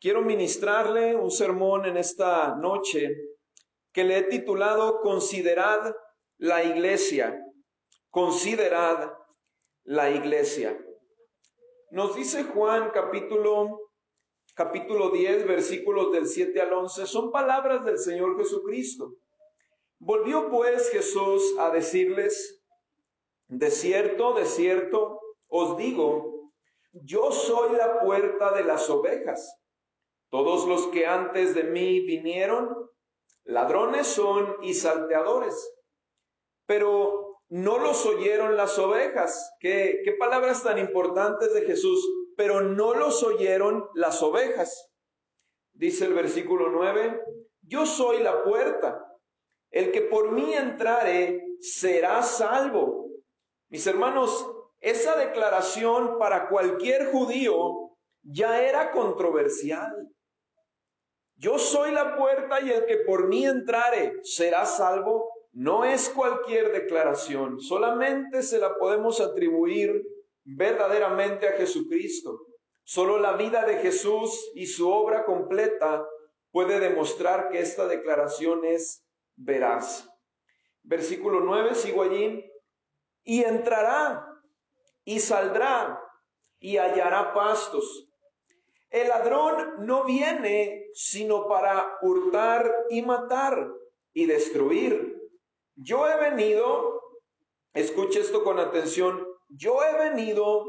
quiero ministrarle un sermón en esta noche que le he titulado Considerad la iglesia. Considerad la iglesia. Nos dice Juan capítulo capítulo 10 versículos del 7 al 11 son palabras del Señor Jesucristo. Volvió pues Jesús a decirles, de cierto, de cierto, os digo, yo soy la puerta de las ovejas. Todos los que antes de mí vinieron, ladrones son y salteadores, pero no los oyeron las ovejas. ¿Qué, qué palabras tan importantes de Jesús? Pero no los oyeron las ovejas. Dice el versículo 9, yo soy la puerta. El que por mí entrare será salvo. Mis hermanos, esa declaración para cualquier judío ya era controversial. Yo soy la puerta y el que por mí entrare será salvo. No es cualquier declaración, solamente se la podemos atribuir verdaderamente a Jesucristo. Solo la vida de Jesús y su obra completa puede demostrar que esta declaración es veraz. Versículo 9, sigo allí. Y entrará y saldrá y hallará pastos. El ladrón no viene sino para hurtar y matar y destruir. Yo he venido, escuche esto con atención, yo he venido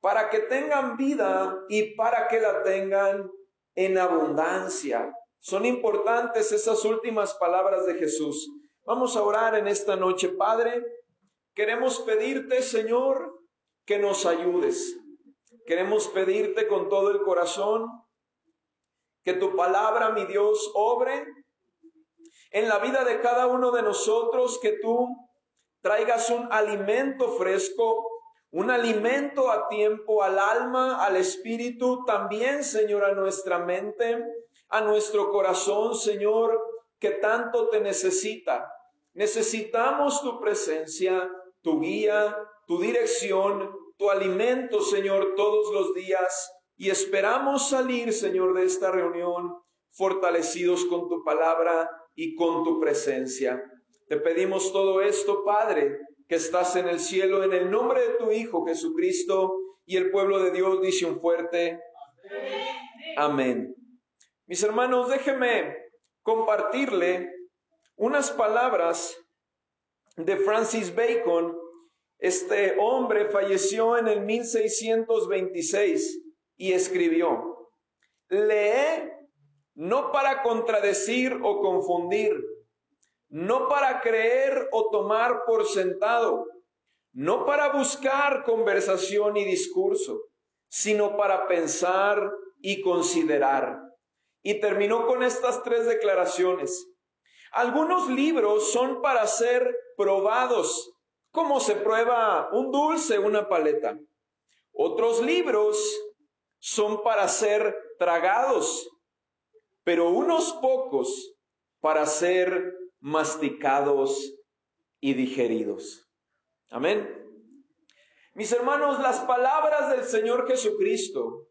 para que tengan vida y para que la tengan en abundancia. Son importantes esas últimas palabras de Jesús. Vamos a orar en esta noche, Padre. Queremos pedirte, Señor, que nos ayudes. Queremos pedirte con todo el corazón que tu palabra, mi Dios, obre en la vida de cada uno de nosotros, que tú traigas un alimento fresco, un alimento a tiempo al alma, al espíritu, también, Señor, a nuestra mente, a nuestro corazón, Señor, que tanto te necesita. Necesitamos tu presencia, tu guía, tu dirección, tu alimento, Señor, todos los días. Y esperamos salir, Señor, de esta reunión fortalecidos con tu palabra y con tu presencia. Te pedimos todo esto, Padre, que estás en el cielo, en el nombre de tu Hijo Jesucristo, y el pueblo de Dios dice un fuerte Amén. Mis hermanos, déjenme compartirle unas palabras de Francis Bacon. Este hombre falleció en el 1626 y escribió, lee no para contradecir o confundir, no para creer o tomar por sentado, no para buscar conversación y discurso, sino para pensar y considerar. Y terminó con estas tres declaraciones. Algunos libros son para ser probados, como se prueba un dulce, una paleta. Otros libros son para ser tragados, pero unos pocos para ser masticados y digeridos. Amén. Mis hermanos, las palabras del Señor Jesucristo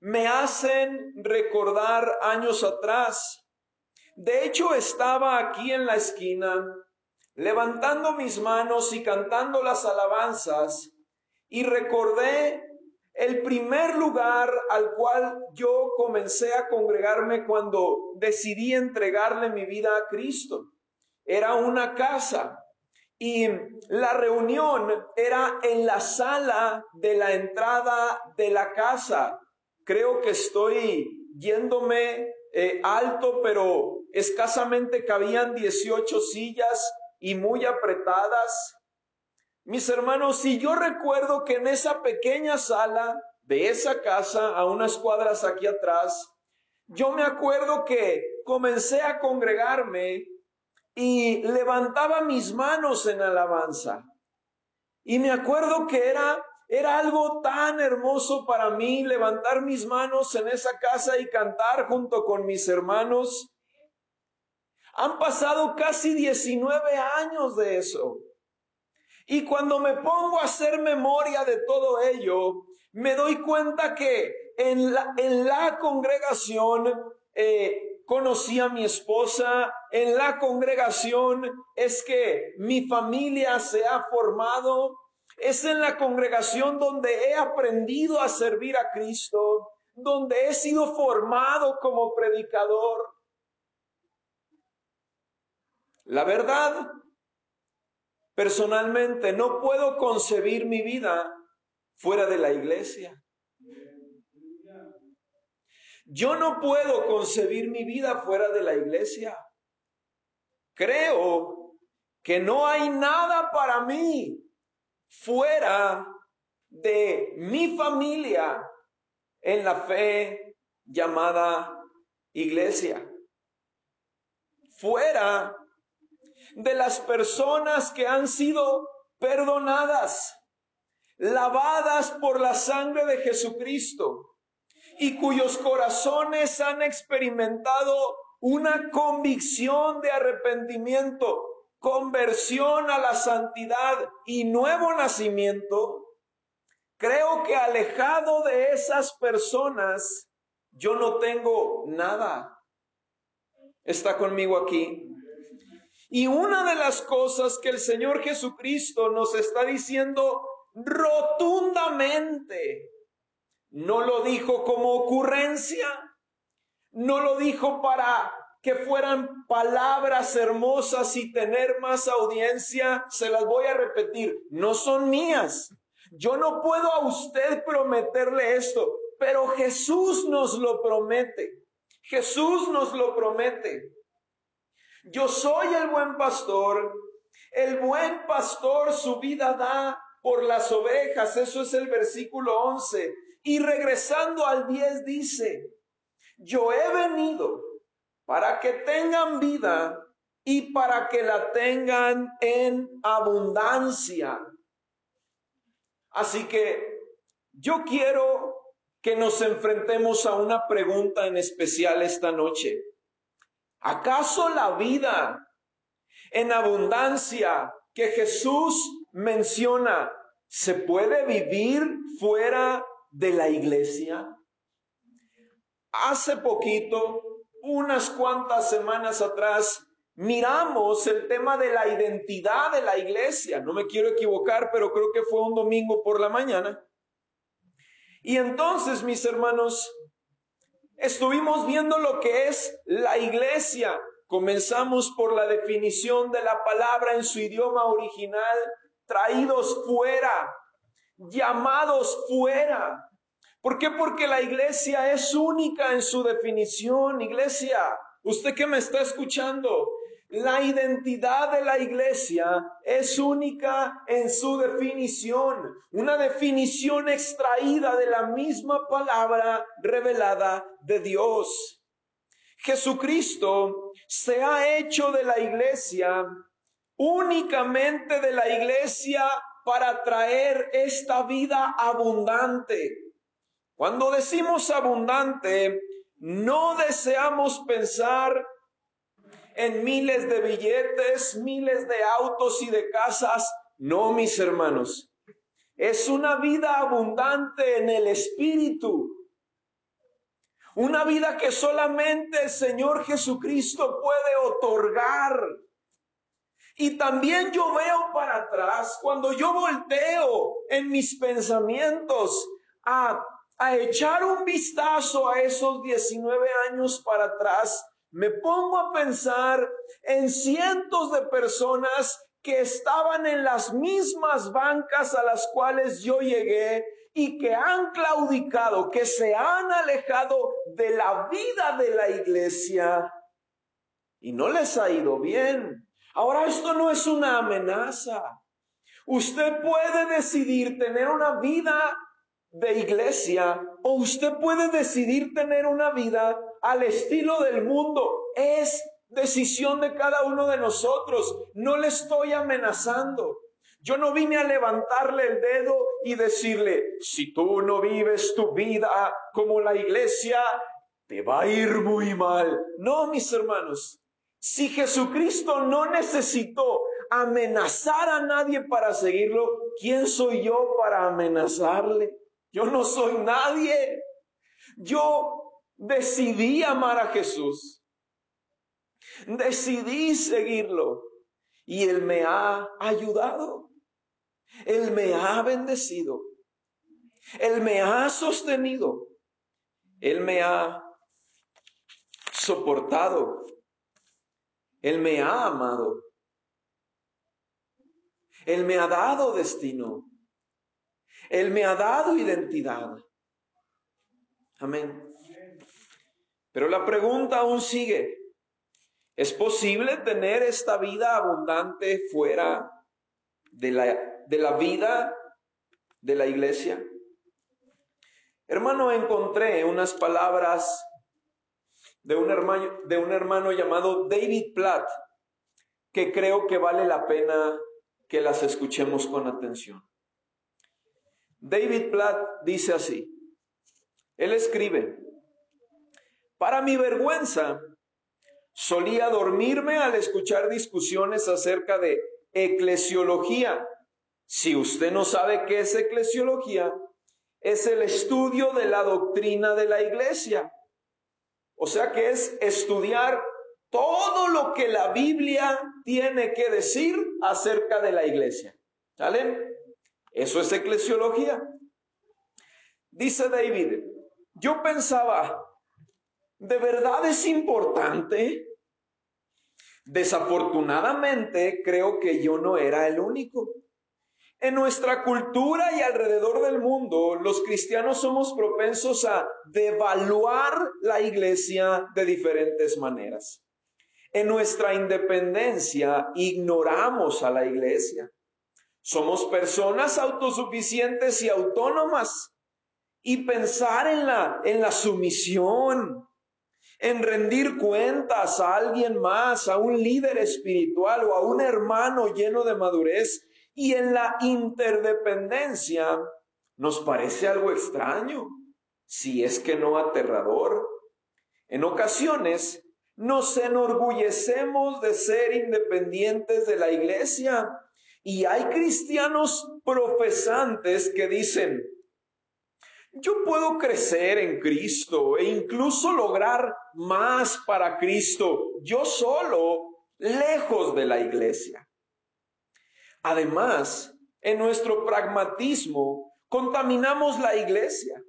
me hacen recordar años atrás. De hecho, estaba aquí en la esquina, levantando mis manos y cantando las alabanzas, y recordé el primer lugar al cual yo comencé a congregarme cuando decidí entregarle mi vida a Cristo. Era una casa y la reunión era en la sala de la entrada de la casa. Creo que estoy yéndome eh, alto, pero escasamente cabían 18 sillas y muy apretadas. Mis hermanos, si yo recuerdo que en esa pequeña sala de esa casa, a unas cuadras aquí atrás, yo me acuerdo que comencé a congregarme y levantaba mis manos en alabanza. Y me acuerdo que era, era algo tan hermoso para mí levantar mis manos en esa casa y cantar junto con mis hermanos. Han pasado casi 19 años de eso. Y cuando me pongo a hacer memoria de todo ello, me doy cuenta que en la, en la congregación eh, conocí a mi esposa, en la congregación es que mi familia se ha formado, es en la congregación donde he aprendido a servir a Cristo, donde he sido formado como predicador. La verdad, personalmente no puedo concebir mi vida fuera de la iglesia. Yo no puedo concebir mi vida fuera de la iglesia. Creo que no hay nada para mí fuera de mi familia en la fe llamada iglesia. Fuera de las personas que han sido perdonadas, lavadas por la sangre de Jesucristo y cuyos corazones han experimentado una convicción de arrepentimiento, conversión a la santidad y nuevo nacimiento, creo que alejado de esas personas, yo no tengo nada. ¿Está conmigo aquí? Y una de las cosas que el Señor Jesucristo nos está diciendo rotundamente no lo dijo como ocurrencia, no lo dijo para que fueran palabras hermosas y tener más audiencia, se las voy a repetir, no son mías. Yo no puedo a usted prometerle esto, pero Jesús nos lo promete. Jesús nos lo promete. Yo soy el buen pastor. El buen pastor su vida da por las ovejas. Eso es el versículo 11. Y regresando al 10 dice, yo he venido para que tengan vida y para que la tengan en abundancia. Así que yo quiero que nos enfrentemos a una pregunta en especial esta noche. ¿Acaso la vida en abundancia que Jesús menciona se puede vivir fuera de la iglesia? Hace poquito, unas cuantas semanas atrás, miramos el tema de la identidad de la iglesia. No me quiero equivocar, pero creo que fue un domingo por la mañana. Y entonces, mis hermanos, estuvimos viendo lo que es la iglesia. Comenzamos por la definición de la palabra en su idioma original, traídos fuera, llamados fuera. ¿Por qué? Porque la iglesia es única en su definición. Iglesia, usted que me está escuchando, la identidad de la iglesia es única en su definición, una definición extraída de la misma palabra revelada de Dios. Jesucristo se ha hecho de la iglesia, únicamente de la iglesia para traer esta vida abundante. Cuando decimos abundante, no deseamos pensar en miles de billetes, miles de autos y de casas. No, mis hermanos. Es una vida abundante en el espíritu. Una vida que solamente el Señor Jesucristo puede otorgar. Y también yo veo para atrás, cuando yo volteo en mis pensamientos a, a echar un vistazo a esos 19 años para atrás, me pongo a pensar en cientos de personas que estaban en las mismas bancas a las cuales yo llegué y que han claudicado, que se han alejado de la vida de la iglesia y no les ha ido bien. Ahora esto no es una amenaza. Usted puede decidir tener una vida de iglesia o usted puede decidir tener una vida al estilo del mundo. Es decisión de cada uno de nosotros. No le estoy amenazando. Yo no vine a levantarle el dedo y decirle, si tú no vives tu vida como la iglesia, te va a ir muy mal. No, mis hermanos. Si Jesucristo no necesitó amenazar a nadie para seguirlo, ¿quién soy yo para amenazarle? Yo no soy nadie. Yo decidí amar a Jesús. Decidí seguirlo. Y Él me ha ayudado. Él me ha bendecido. Él me ha sostenido. Él me ha soportado. Él me ha amado. Él me ha dado destino. Él me ha dado identidad. Amén. Pero la pregunta aún sigue. ¿Es posible tener esta vida abundante fuera de la, de la vida de la iglesia? Hermano, encontré unas palabras de un hermano, de un hermano llamado David Platt que creo que vale la pena que las escuchemos con atención. David Platt dice así, él escribe, para mi vergüenza, solía dormirme al escuchar discusiones acerca de eclesiología. Si usted no sabe qué es eclesiología, es el estudio de la doctrina de la iglesia. O sea que es estudiar todo lo que la Biblia tiene que decir acerca de la iglesia. ¿Sale? Eso es eclesiología. Dice David, yo pensaba, ¿de verdad es importante? Desafortunadamente creo que yo no era el único. En nuestra cultura y alrededor del mundo, los cristianos somos propensos a devaluar la iglesia de diferentes maneras. En nuestra independencia ignoramos a la iglesia. Somos personas autosuficientes y autónomas. Y pensar en la, en la sumisión, en rendir cuentas a alguien más, a un líder espiritual o a un hermano lleno de madurez, y en la interdependencia nos parece algo extraño, si es que no aterrador. En ocasiones nos enorgullecemos de ser independientes de la iglesia y hay cristianos profesantes que dicen, yo puedo crecer en Cristo e incluso lograr más para Cristo, yo solo, lejos de la iglesia. Además, en nuestro pragmatismo, contaminamos la iglesia.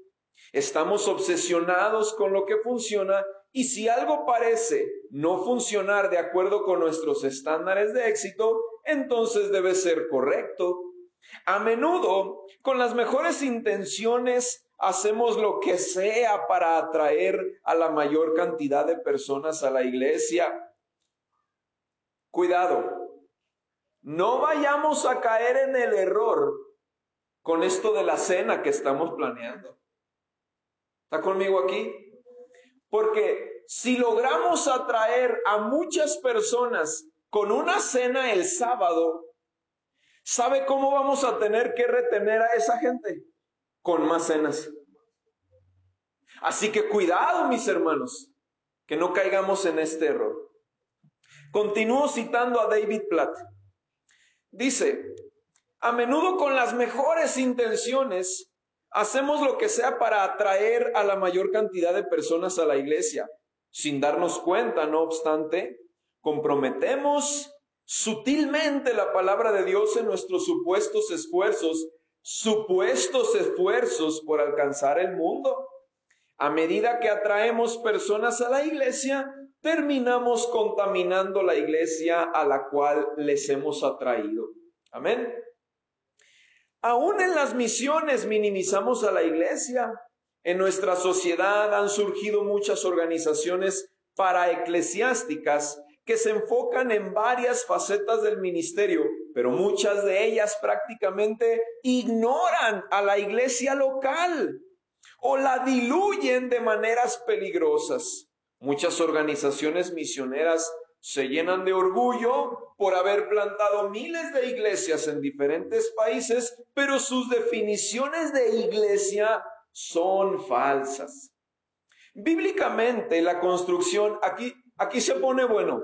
Estamos obsesionados con lo que funciona y si algo parece no funcionar de acuerdo con nuestros estándares de éxito, entonces debe ser correcto. A menudo, con las mejores intenciones, hacemos lo que sea para atraer a la mayor cantidad de personas a la iglesia. Cuidado, no vayamos a caer en el error con esto de la cena que estamos planeando. ¿Está conmigo aquí? Porque si logramos atraer a muchas personas con una cena el sábado, ¿sabe cómo vamos a tener que retener a esa gente? Con más cenas. Así que cuidado, mis hermanos, que no caigamos en este error. Continúo citando a David Platt. Dice, a menudo con las mejores intenciones hacemos lo que sea para atraer a la mayor cantidad de personas a la iglesia. Sin darnos cuenta, no obstante, comprometemos sutilmente la palabra de Dios en nuestros supuestos esfuerzos, supuestos esfuerzos por alcanzar el mundo. A medida que atraemos personas a la iglesia, terminamos contaminando la iglesia a la cual les hemos atraído. Amén. Aún en las misiones minimizamos a la iglesia. En nuestra sociedad han surgido muchas organizaciones paraeclesiásticas que se enfocan en varias facetas del ministerio, pero muchas de ellas prácticamente ignoran a la iglesia local o la diluyen de maneras peligrosas. Muchas organizaciones misioneras se llenan de orgullo por haber plantado miles de iglesias en diferentes países, pero sus definiciones de iglesia son falsas. Bíblicamente la construcción, aquí, aquí se pone bueno,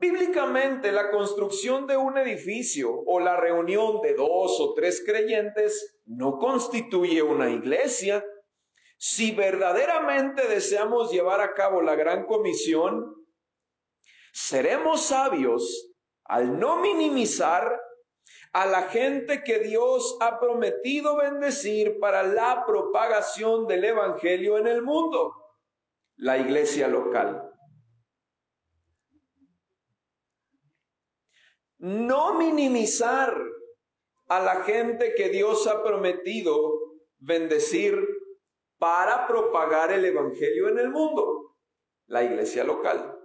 bíblicamente la construcción de un edificio o la reunión de dos o tres creyentes no constituye una iglesia, si verdaderamente deseamos llevar a cabo la gran comisión, seremos sabios al no minimizar a la gente que Dios ha prometido bendecir para la propagación del Evangelio en el mundo, la iglesia local. No minimizar a la gente que Dios ha prometido bendecir para propagar el Evangelio en el mundo, la iglesia local.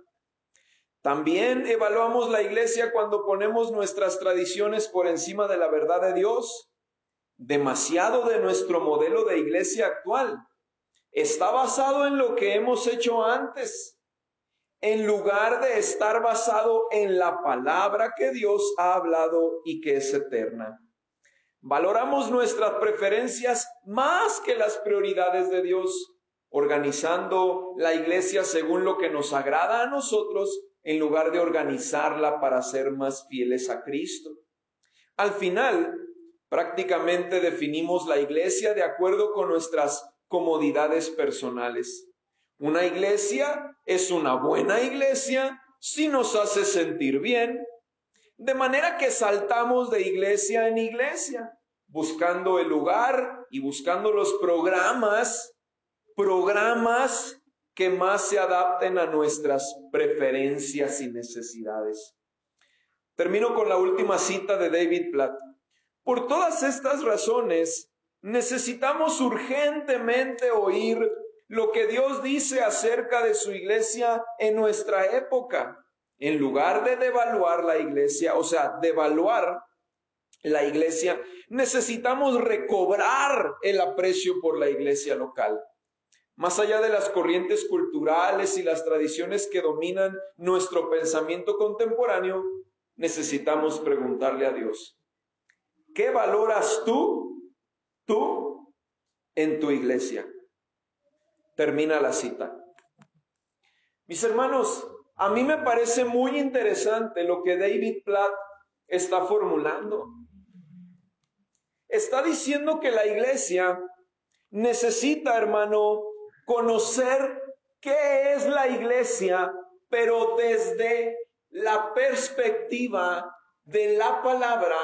También evaluamos la iglesia cuando ponemos nuestras tradiciones por encima de la verdad de Dios. Demasiado de nuestro modelo de iglesia actual está basado en lo que hemos hecho antes, en lugar de estar basado en la palabra que Dios ha hablado y que es eterna. Valoramos nuestras preferencias más que las prioridades de Dios, organizando la iglesia según lo que nos agrada a nosotros en lugar de organizarla para ser más fieles a Cristo. Al final, prácticamente definimos la iglesia de acuerdo con nuestras comodidades personales. Una iglesia es una buena iglesia si nos hace sentir bien, de manera que saltamos de iglesia en iglesia, buscando el lugar y buscando los programas, programas que más se adapten a nuestras preferencias y necesidades. Termino con la última cita de David Platt. Por todas estas razones, necesitamos urgentemente oír lo que Dios dice acerca de su iglesia en nuestra época en lugar de devaluar la iglesia, o sea, devaluar la iglesia, necesitamos recobrar el aprecio por la iglesia local. Más allá de las corrientes culturales y las tradiciones que dominan nuestro pensamiento contemporáneo, necesitamos preguntarle a Dios, ¿qué valoras tú, tú, en tu iglesia? Termina la cita. Mis hermanos, a mí me parece muy interesante lo que David Platt está formulando. Está diciendo que la iglesia necesita, hermano, conocer qué es la iglesia, pero desde la perspectiva de la palabra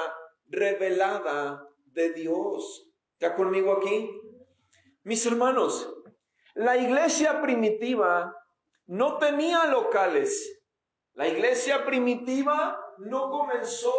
revelada de Dios. ¿Está conmigo aquí? Mis hermanos, la iglesia primitiva no tenía locales. La iglesia primitiva no comenzó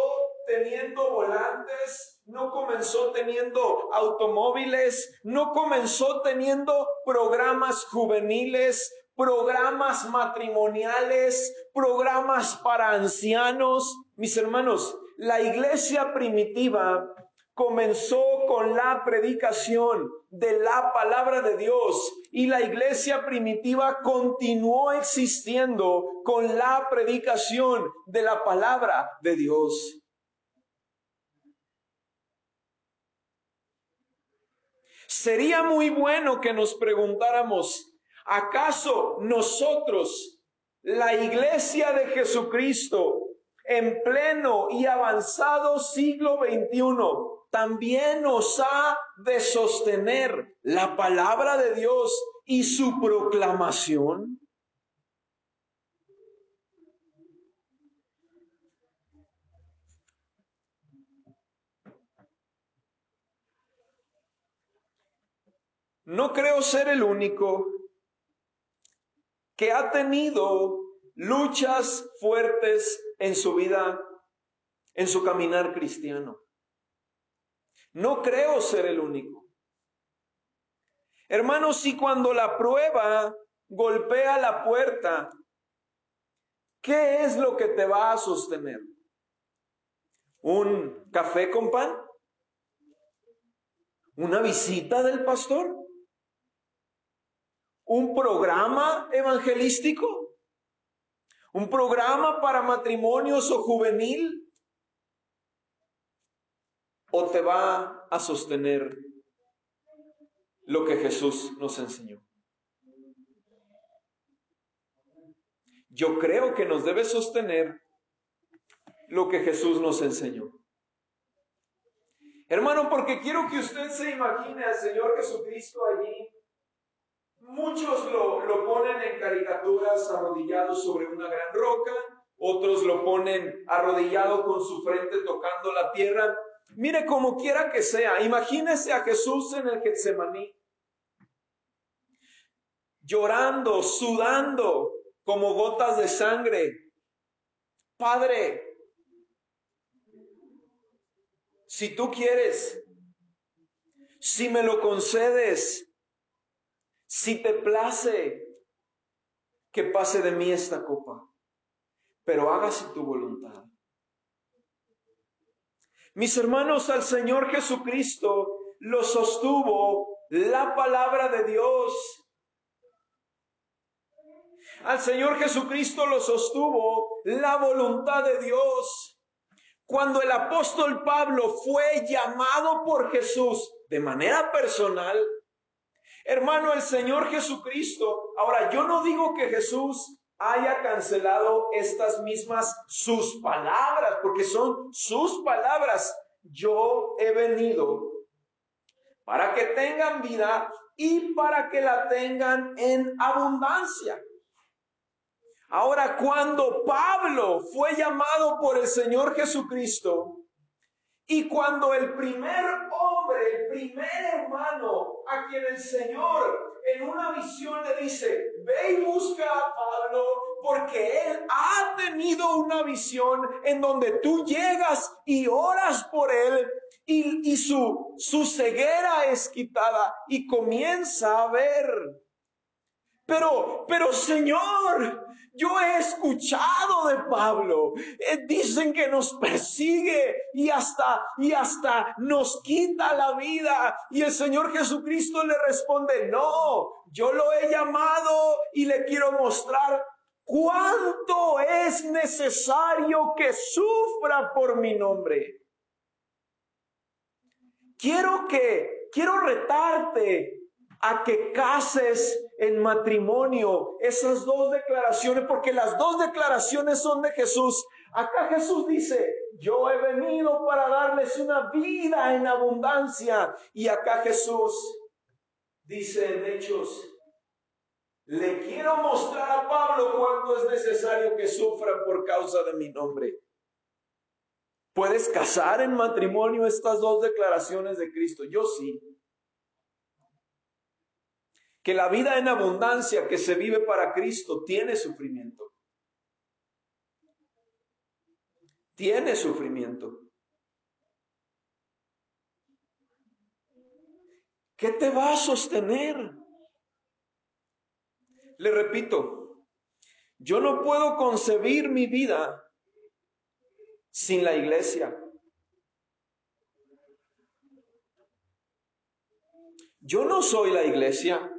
teniendo volantes, no comenzó teniendo automóviles, no comenzó teniendo programas juveniles, programas matrimoniales, programas para ancianos. Mis hermanos, la iglesia primitiva comenzó con la predicación de la palabra de Dios y la iglesia primitiva continuó existiendo con la predicación de la palabra de Dios. Sería muy bueno que nos preguntáramos, ¿acaso nosotros, la iglesia de Jesucristo, en pleno y avanzado siglo XXI, también nos ha de sostener la palabra de Dios y su proclamación. No creo ser el único que ha tenido luchas fuertes en su vida, en su caminar cristiano. No creo ser el único. Hermanos, si cuando la prueba golpea la puerta, ¿qué es lo que te va a sostener? ¿Un café con pan? ¿Una visita del pastor? ¿Un programa evangelístico? ¿Un programa para matrimonios o juvenil? O te va a sostener lo que Jesús nos enseñó. Yo creo que nos debe sostener lo que Jesús nos enseñó. Hermano, porque quiero que usted se imagine al Señor Jesucristo allí Muchos lo, lo ponen en caricaturas arrodillados sobre una gran roca, otros lo ponen arrodillado con su frente tocando la tierra. Mire como quiera que sea, imagínese a Jesús en el Getsemaní, llorando, sudando como gotas de sangre. Padre, si tú quieres, si me lo concedes, si te place, que pase de mí esta copa, pero hágase tu voluntad. Mis hermanos, al Señor Jesucristo lo sostuvo la palabra de Dios. Al Señor Jesucristo lo sostuvo la voluntad de Dios. Cuando el apóstol Pablo fue llamado por Jesús de manera personal, hermano, el Señor Jesucristo, ahora yo no digo que Jesús haya cancelado estas mismas sus palabras, porque son sus palabras. Yo he venido para que tengan vida y para que la tengan en abundancia. Ahora, cuando Pablo fue llamado por el Señor Jesucristo, y cuando el primer hombre, el primer hermano a quien el Señor en una visión le dice, ve y busca a Pablo, porque él ha tenido una visión en donde tú llegas y oras por él y, y su, su ceguera es quitada y comienza a ver. Pero, pero Señor, yo he escuchado de Pablo. Eh, dicen que nos persigue y hasta, y hasta nos quita la vida. Y el Señor Jesucristo le responde, no, yo lo he llamado y le quiero mostrar cuánto es necesario que sufra por mi nombre. Quiero que, quiero retarte a que cases en matrimonio esas dos declaraciones, porque las dos declaraciones son de Jesús. Acá Jesús dice, yo he venido para darles una vida en abundancia. Y acá Jesús dice en Hechos, le quiero mostrar a Pablo cuánto es necesario que sufra por causa de mi nombre. ¿Puedes casar en matrimonio estas dos declaraciones de Cristo? Yo sí que la vida en abundancia que se vive para Cristo tiene sufrimiento. Tiene sufrimiento. ¿Qué te va a sostener? Le repito, yo no puedo concebir mi vida sin la iglesia. Yo no soy la iglesia.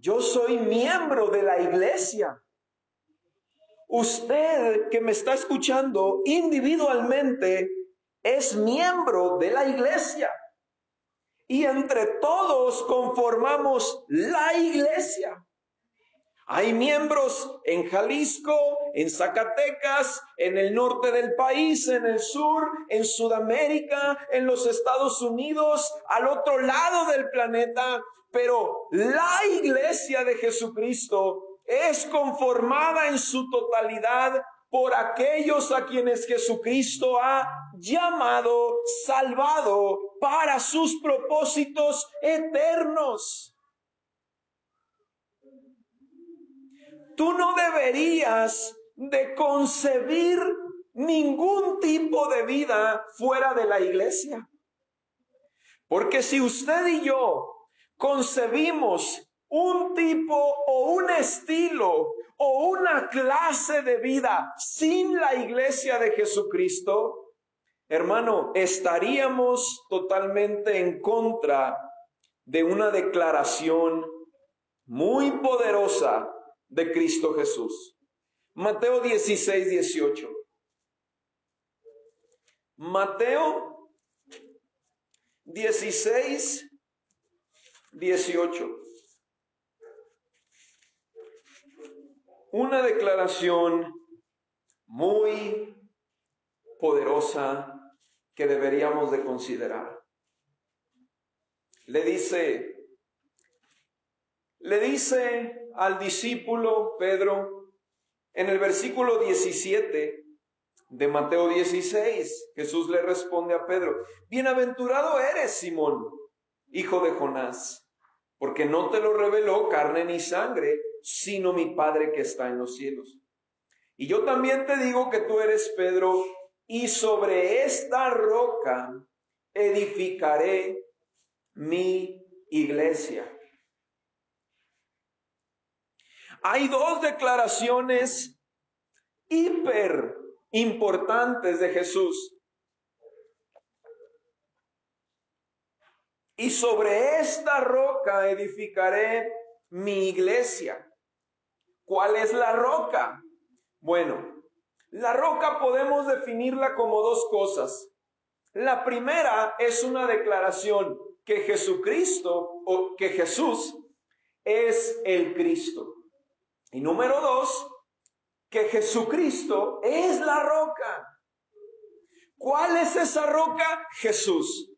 Yo soy miembro de la iglesia. Usted que me está escuchando individualmente es miembro de la iglesia. Y entre todos conformamos la iglesia. Hay miembros en Jalisco, en Zacatecas, en el norte del país, en el sur, en Sudamérica, en los Estados Unidos, al otro lado del planeta. Pero la iglesia de Jesucristo es conformada en su totalidad por aquellos a quienes Jesucristo ha llamado, salvado para sus propósitos eternos. Tú no deberías de concebir ningún tipo de vida fuera de la iglesia. Porque si usted y yo concebimos un tipo o un estilo o una clase de vida sin la iglesia de Jesucristo, hermano, estaríamos totalmente en contra de una declaración muy poderosa de Cristo Jesús. Mateo 16, 18. Mateo 16, 18. Una declaración muy poderosa que deberíamos de considerar. Le dice le dice al discípulo Pedro en el versículo 17 de Mateo 16, Jesús le responde a Pedro, Bienaventurado eres, Simón, hijo de Jonás, porque no te lo reveló carne ni sangre, sino mi Padre que está en los cielos. Y yo también te digo que tú eres Pedro, y sobre esta roca edificaré mi iglesia. Hay dos declaraciones hiper importantes de Jesús. Y sobre esta roca edificaré mi iglesia. ¿Cuál es la roca? Bueno, la roca podemos definirla como dos cosas. La primera es una declaración que Jesucristo o que Jesús es el Cristo. Y número dos, que Jesucristo es la roca. ¿Cuál es esa roca? Jesús.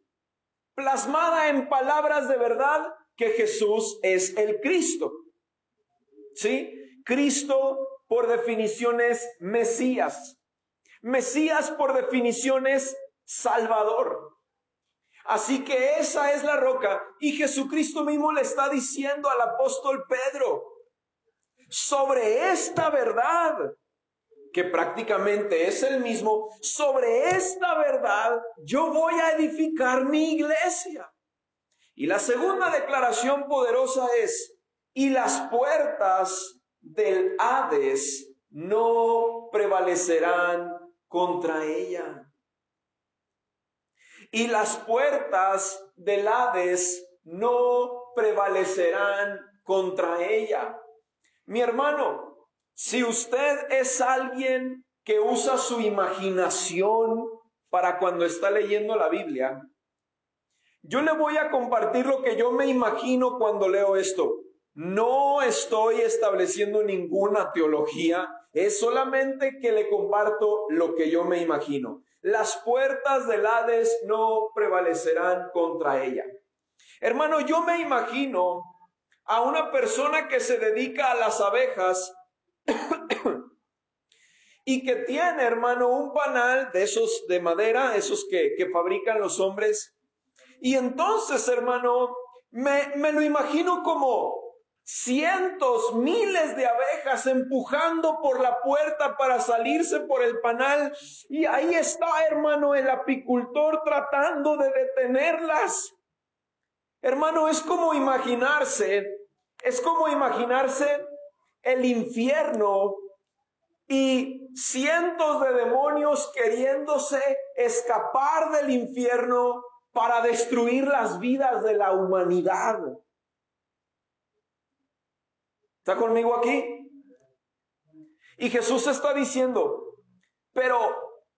Plasmada en palabras de verdad que Jesús es el Cristo. ¿Sí? Cristo por definiciones Mesías. Mesías por definiciones Salvador. Así que esa es la roca. Y Jesucristo mismo le está diciendo al apóstol Pedro, sobre esta verdad, que prácticamente es el mismo, sobre esta verdad yo voy a edificar mi iglesia. Y la segunda declaración poderosa es, y las puertas del Hades no prevalecerán contra ella. Y las puertas del Hades no prevalecerán contra ella. Mi hermano, si usted es alguien que usa su imaginación para cuando está leyendo la Biblia, yo le voy a compartir lo que yo me imagino cuando leo esto. No estoy estableciendo ninguna teología, es solamente que le comparto lo que yo me imagino. Las puertas del Hades no prevalecerán contra ella. Hermano, yo me imagino a una persona que se dedica a las abejas y que tiene, hermano, un panal de esos de madera, esos que, que fabrican los hombres. Y entonces, hermano, me, me lo imagino como cientos, miles de abejas empujando por la puerta para salirse por el panal. Y ahí está, hermano, el apicultor tratando de detenerlas. Hermano, es como imaginarse, es como imaginarse el infierno y cientos de demonios queriéndose escapar del infierno para destruir las vidas de la humanidad. ¿Está conmigo aquí? Y Jesús está diciendo, pero,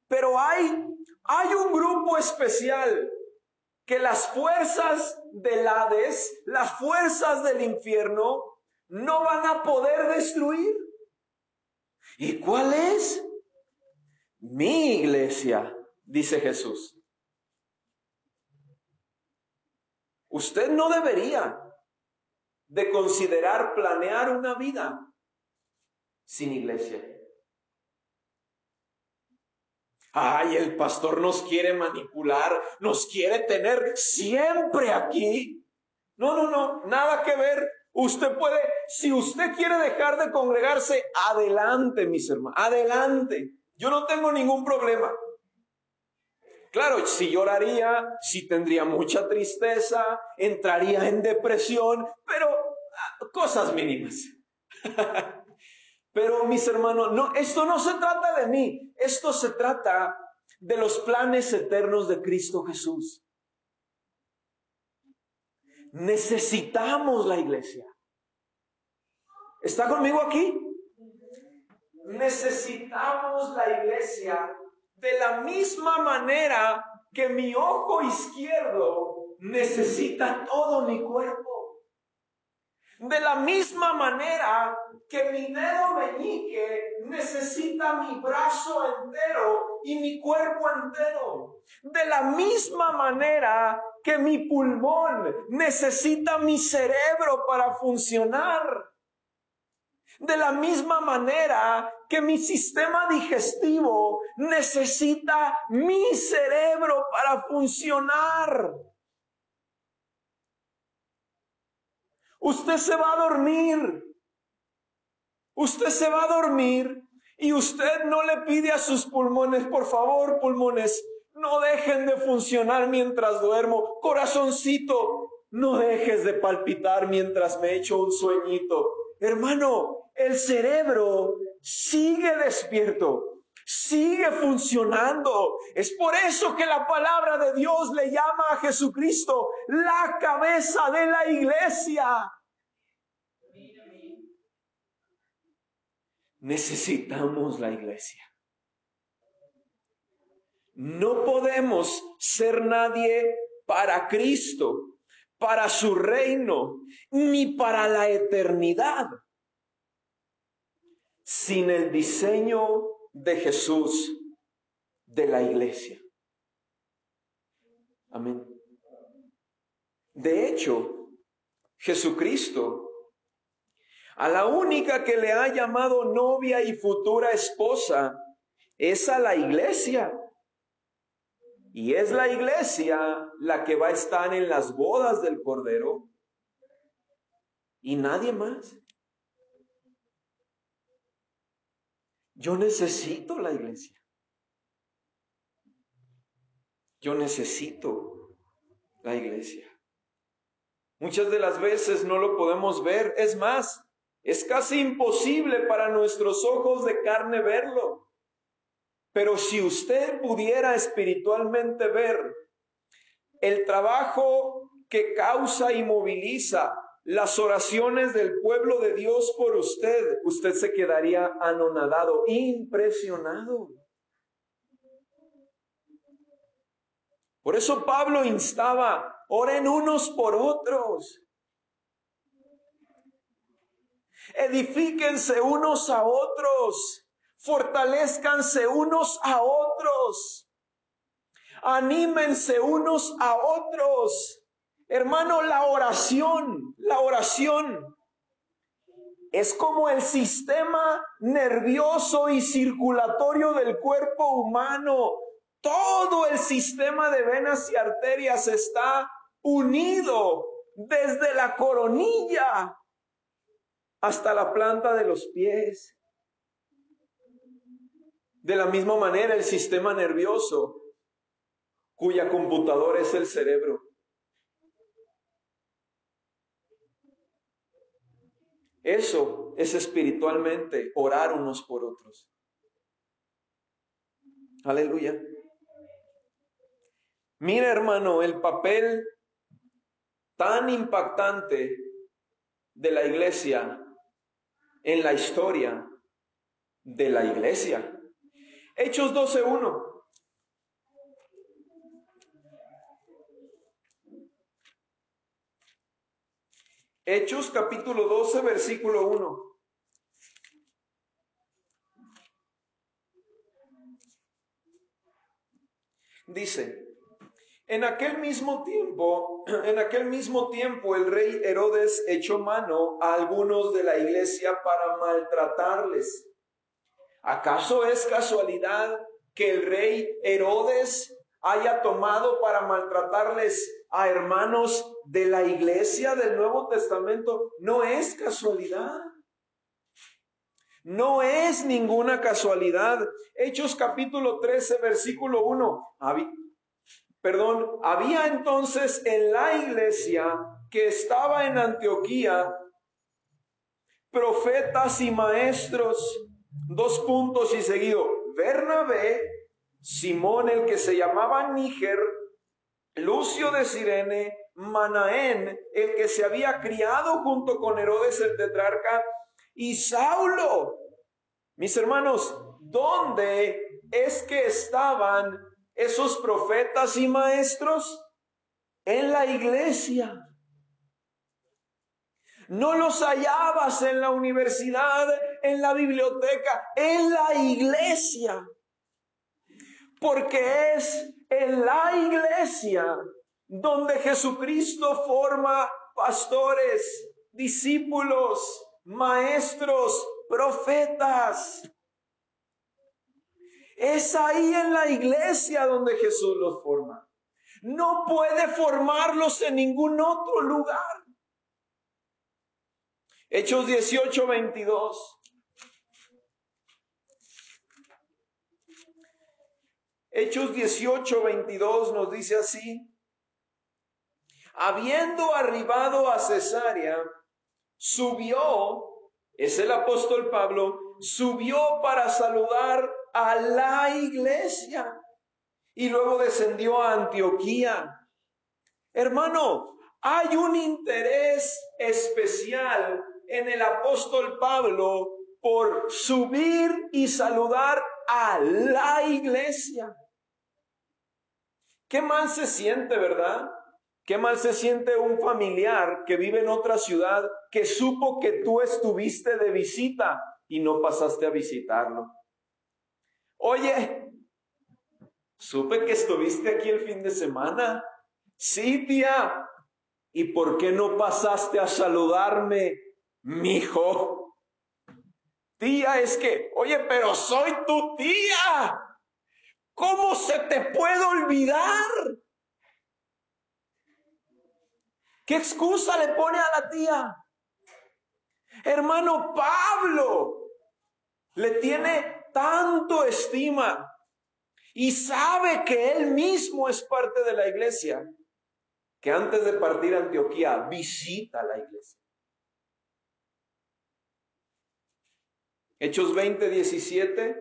pero hay, hay un grupo especial que las fuerzas del Hades, las fuerzas del infierno, no van a poder destruir. ¿Y cuál es? Mi iglesia, dice Jesús. Usted no debería de considerar planear una vida sin iglesia. Ay, el pastor nos quiere manipular, nos quiere tener siempre aquí. No, no, no, nada que ver. Usted puede, si usted quiere dejar de congregarse, adelante, mis hermanos, adelante. Yo no tengo ningún problema. Claro, si lloraría, si tendría mucha tristeza, entraría en depresión, pero ah, cosas mínimas. Pero mis hermanos, no, esto no se trata de mí, esto se trata de los planes eternos de Cristo Jesús. Necesitamos la iglesia. ¿Está conmigo aquí? Necesitamos la iglesia de la misma manera que mi ojo izquierdo necesita todo mi cuerpo. De la misma manera que mi dedo meñique necesita mi brazo entero y mi cuerpo entero. De la misma manera que mi pulmón necesita mi cerebro para funcionar. De la misma manera que mi sistema digestivo necesita mi cerebro para funcionar. Usted se va a dormir. Usted se va a dormir y usted no le pide a sus pulmones, por favor, pulmones, no dejen de funcionar mientras duermo. Corazoncito, no dejes de palpitar mientras me echo un sueñito. Hermano, el cerebro sigue despierto, sigue funcionando. Es por eso que la palabra de Dios le llama a Jesucristo la cabeza de la iglesia. Necesitamos la iglesia. No podemos ser nadie para Cristo, para su reino, ni para la eternidad, sin el diseño de Jesús de la iglesia. Amén. De hecho, Jesucristo, a la única que le ha llamado novia y futura esposa, es a la iglesia. Y es la iglesia la que va a estar en las bodas del Cordero y nadie más. Yo necesito la iglesia. Yo necesito la iglesia. Muchas de las veces no lo podemos ver. Es más, es casi imposible para nuestros ojos de carne verlo. Pero si usted pudiera espiritualmente ver el trabajo que causa y moviliza las oraciones del pueblo de Dios por usted, usted se quedaría anonadado, impresionado. Por eso Pablo instaba, oren unos por otros. Edifíquense unos a otros fortalezcanse unos a otros, anímense unos a otros. Hermano, la oración, la oración es como el sistema nervioso y circulatorio del cuerpo humano. Todo el sistema de venas y arterias está unido desde la coronilla hasta la planta de los pies. De la misma manera, el sistema nervioso, cuya computadora es el cerebro, Eso es espiritualmente orar unos por otros. Aleluya. Mira hermano, el papel tan impactante de la iglesia en la historia de la iglesia. Hechos 12.1. Hechos capítulo 12, versículo 1. Dice, en aquel mismo tiempo, en aquel mismo tiempo el rey Herodes echó mano a algunos de la iglesia para maltratarles ¿Acaso es casualidad que el rey Herodes haya tomado para maltratarles a hermanos de la iglesia del Nuevo Testamento? No es casualidad. No es ninguna casualidad. Hechos capítulo 13, versículo 1. perdón, había entonces en la iglesia que estaba en Antioquía profetas y maestros Dos puntos y seguido. Bernabé, Simón el que se llamaba Níger, Lucio de Sirene, Manaén, el que se había criado junto con Herodes el tetrarca, y Saulo. Mis hermanos, ¿dónde es que estaban esos profetas y maestros? En la iglesia. No los hallabas en la universidad, en la biblioteca, en la iglesia. Porque es en la iglesia donde Jesucristo forma pastores, discípulos, maestros, profetas. Es ahí en la iglesia donde Jesús los forma. No puede formarlos en ningún otro lugar. Hechos 18, 22. Hechos 18, 22 nos dice así. Habiendo arribado a Cesarea, subió, es el apóstol Pablo, subió para saludar a la iglesia y luego descendió a Antioquía. Hermano, hay un interés especial en el apóstol Pablo por subir y saludar a la iglesia. Qué mal se siente, ¿verdad? Qué mal se siente un familiar que vive en otra ciudad que supo que tú estuviste de visita y no pasaste a visitarlo. Oye, supe que estuviste aquí el fin de semana. Sí, tía. ¿Y por qué no pasaste a saludarme, mijo? Tía, es que, oye, pero soy tu tía. ¿Cómo se te puede olvidar? ¿Qué excusa le pone a la tía? Hermano Pablo le tiene tanto estima y sabe que él mismo es parte de la iglesia que antes de partir a Antioquía visita la iglesia. Hechos 20, 17.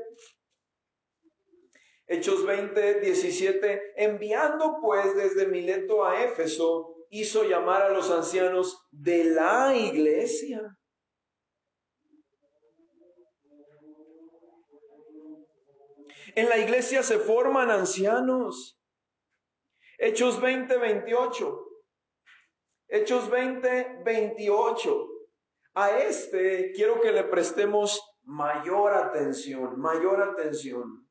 Hechos 20, 17. Enviando pues desde Mileto a Éfeso hizo llamar a los ancianos de la iglesia. En la iglesia se forman ancianos. Hechos 20, 28. Hechos 20, 28. A este quiero que le prestemos mayor atención, mayor atención.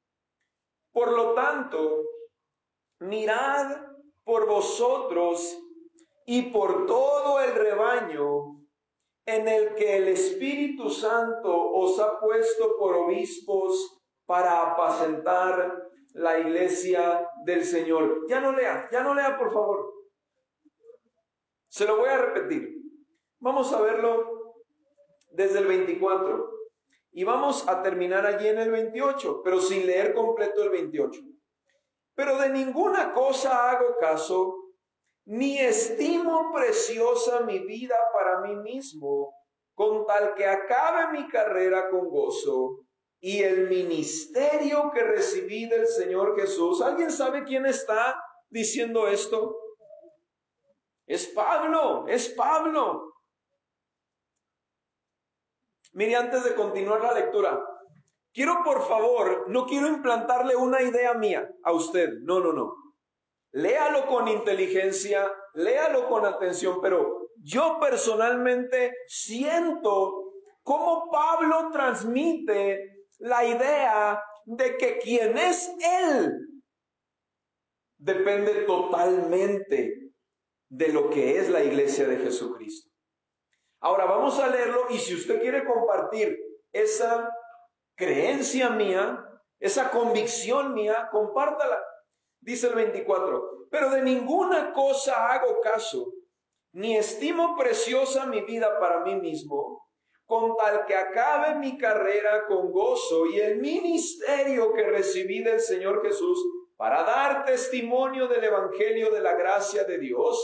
Por lo tanto, mirad por vosotros y por todo el rebaño en el que el Espíritu Santo os ha puesto por obispos para apacentar la iglesia del Señor. Ya no lea, ya no lea, por favor. Se lo voy a repetir. Vamos a verlo desde el 24 y vamos a terminar allí en el 28, pero sin leer completo el 28. Pero de ninguna cosa hago caso ni estimo preciosa mi vida para mí mismo, con tal que acabe mi carrera con gozo y el ministerio que recibí del Señor Jesús. ¿Alguien sabe quién está diciendo esto? Es Pablo, es Pablo. Mire, antes de continuar la lectura, quiero por favor, no quiero implantarle una idea mía a usted, no, no, no. Léalo con inteligencia, léalo con atención, pero yo personalmente siento cómo Pablo transmite la idea de que quien es Él depende totalmente de lo que es la iglesia de Jesucristo. Ahora vamos a leerlo y si usted quiere compartir esa creencia mía, esa convicción mía, compártala. Dice el 24, pero de ninguna cosa hago caso, ni estimo preciosa mi vida para mí mismo, con tal que acabe mi carrera con gozo y el ministerio que recibí del Señor Jesús para dar testimonio del Evangelio de la gracia de Dios.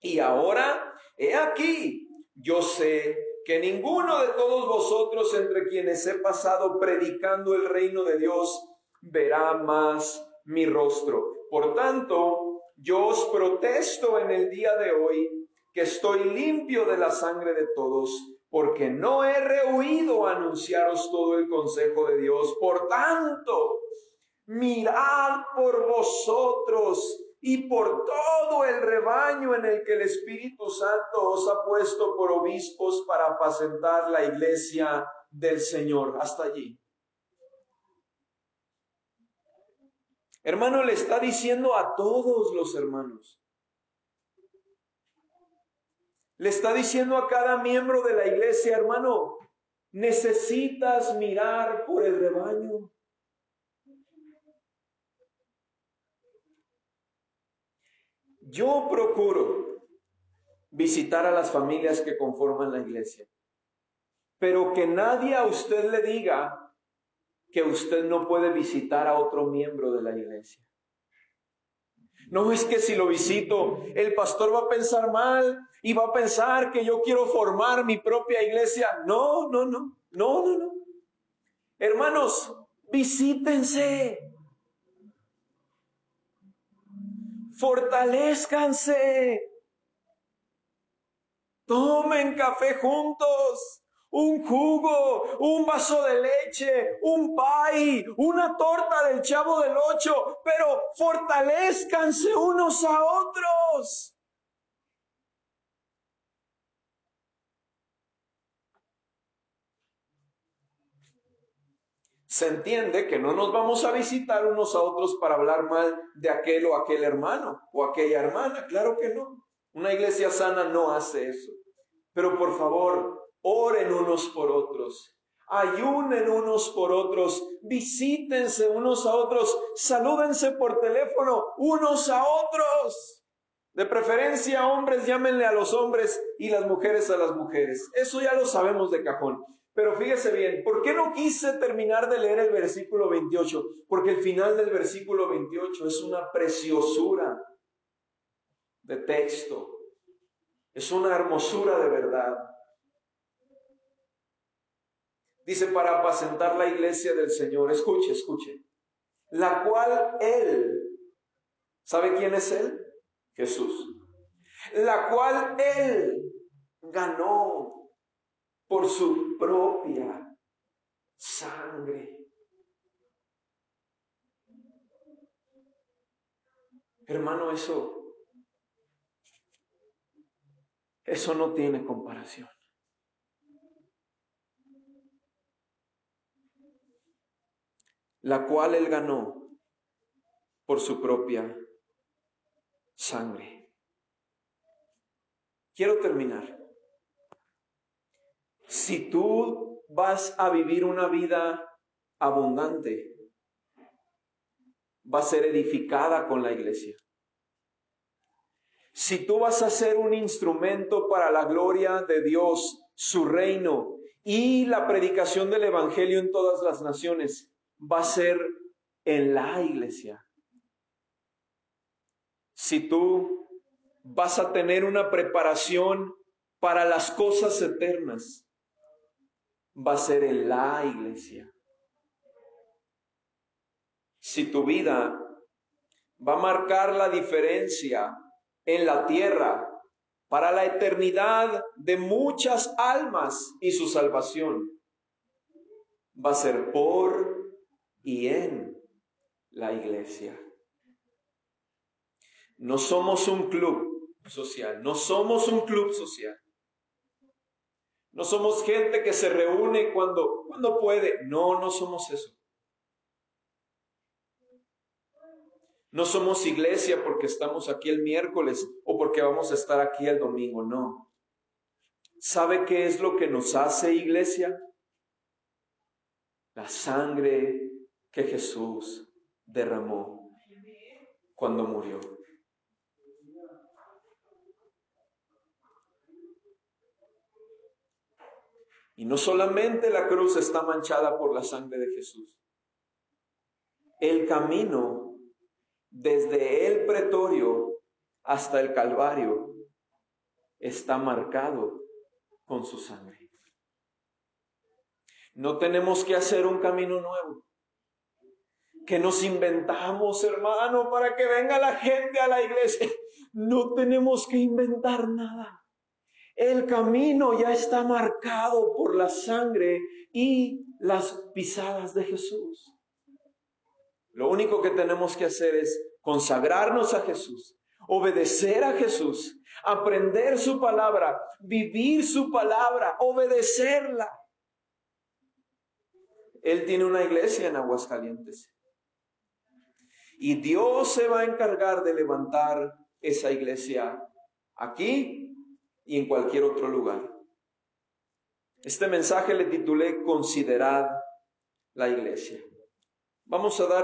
Y ahora, he aquí, yo sé que ninguno de todos vosotros entre quienes he pasado predicando el reino de Dios verá más mi rostro. Por tanto, yo os protesto en el día de hoy que estoy limpio de la sangre de todos, porque no he rehuido anunciaros todo el consejo de Dios. Por tanto, mirad por vosotros y por todo el rebaño en el que el Espíritu Santo os ha puesto por obispos para apacentar la iglesia del Señor. Hasta allí. Hermano, le está diciendo a todos los hermanos. Le está diciendo a cada miembro de la iglesia, hermano, necesitas mirar por el rebaño. Yo procuro visitar a las familias que conforman la iglesia, pero que nadie a usted le diga que usted no puede visitar a otro miembro de la iglesia. No es que si lo visito, el pastor va a pensar mal y va a pensar que yo quiero formar mi propia iglesia. No, no, no, no, no, no. Hermanos, visítense. Fortalezcanse. Tomen café juntos un jugo, un vaso de leche, un pay, una torta del chavo del ocho, pero fortalezcanse unos a otros. Se entiende que no nos vamos a visitar unos a otros para hablar mal de aquel o aquel hermano o aquella hermana, claro que no. Una iglesia sana no hace eso. Pero por favor, oren unos por otros, ayunen unos por otros, visítense unos a otros, salúdense por teléfono unos a otros. De preferencia, hombres llámenle a los hombres y las mujeres a las mujeres. Eso ya lo sabemos de cajón. Pero fíjese bien, ¿por qué no quise terminar de leer el versículo 28? Porque el final del versículo 28 es una preciosura de texto. Es una hermosura de verdad. Dice, para apacentar la iglesia del Señor. Escuche, escuche. La cual Él, ¿sabe quién es Él? Jesús. La cual Él ganó por su propia sangre. Hermano, eso, eso no tiene comparación. la cual él ganó por su propia sangre. Quiero terminar. Si tú vas a vivir una vida abundante, va a ser edificada con la iglesia. Si tú vas a ser un instrumento para la gloria de Dios, su reino y la predicación del Evangelio en todas las naciones, va a ser en la iglesia. Si tú vas a tener una preparación para las cosas eternas, va a ser en la iglesia. Si tu vida va a marcar la diferencia en la tierra para la eternidad de muchas almas y su salvación, va a ser por y en la iglesia. No somos un club social, no somos un club social. No somos gente que se reúne cuando, cuando puede. No, no somos eso. No somos iglesia porque estamos aquí el miércoles o porque vamos a estar aquí el domingo, no. ¿Sabe qué es lo que nos hace iglesia? La sangre que Jesús derramó cuando murió. Y no solamente la cruz está manchada por la sangre de Jesús. El camino desde el pretorio hasta el Calvario está marcado con su sangre. No tenemos que hacer un camino nuevo que nos inventamos, hermano, para que venga la gente a la iglesia. No tenemos que inventar nada. El camino ya está marcado por la sangre y las pisadas de Jesús. Lo único que tenemos que hacer es consagrarnos a Jesús, obedecer a Jesús, aprender su palabra, vivir su palabra, obedecerla. Él tiene una iglesia en Aguascalientes. Y Dios se va a encargar de levantar esa iglesia aquí y en cualquier otro lugar. Este mensaje le titulé Considerad la iglesia. Vamos a darle